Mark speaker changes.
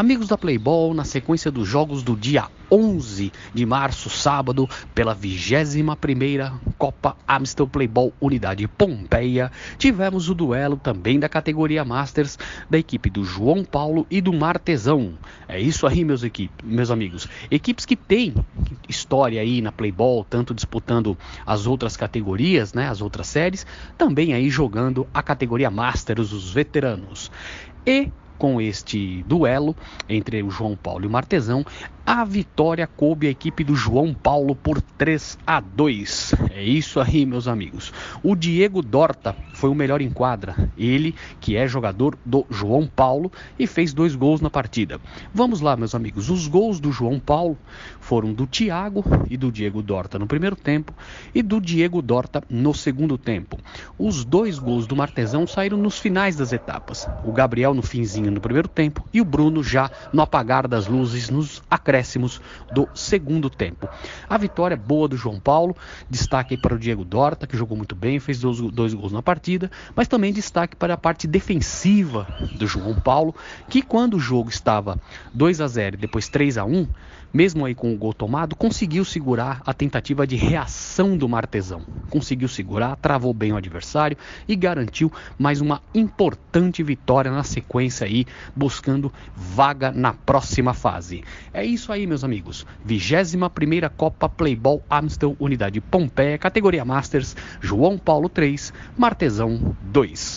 Speaker 1: Amigos da Playball, na sequência dos jogos do dia 11 de março, sábado, pela 21ª Copa Amstel Playball Unidade Pompeia, tivemos o duelo também da categoria Masters da equipe do João Paulo e do Martesão. É isso aí, meus, equipe, meus amigos. Equipes que têm história aí na Playball, tanto disputando as outras categorias, né, as outras séries, também aí jogando a categoria Masters, os veteranos. E com este duelo entre o João Paulo e o Martesão, a vitória coube à equipe do João Paulo por 3 a 2. É isso aí, meus amigos. O Diego Dorta foi o melhor em quadra. Ele, que é jogador do João Paulo e fez dois gols na partida. Vamos lá, meus amigos. Os gols do João Paulo foram do Thiago e do Diego Dorta no primeiro tempo e do Diego Dorta no segundo tempo. Os dois gols do Martesão saíram nos finais das etapas. O Gabriel no finzinho no primeiro tempo e o Bruno já no apagar das luzes nos acréscimos do segundo tempo. A vitória boa do João Paulo, destaque para o Diego Dorta, que jogou muito bem, fez dois, dois gols na partida, mas também destaque para a parte defensiva do João Paulo, que quando o jogo estava 2 a 0 e depois 3 a 1 mesmo aí com o gol tomado, conseguiu segurar a tentativa de reação do Martesão. Conseguiu segurar, travou bem o adversário e garantiu mais uma importante vitória na sequência aí, buscando vaga na próxima fase. É isso aí, meus amigos. 21 primeira Copa Playball Amstel Unidade Pompeia, categoria Masters, João Paulo 3, Martesão 2.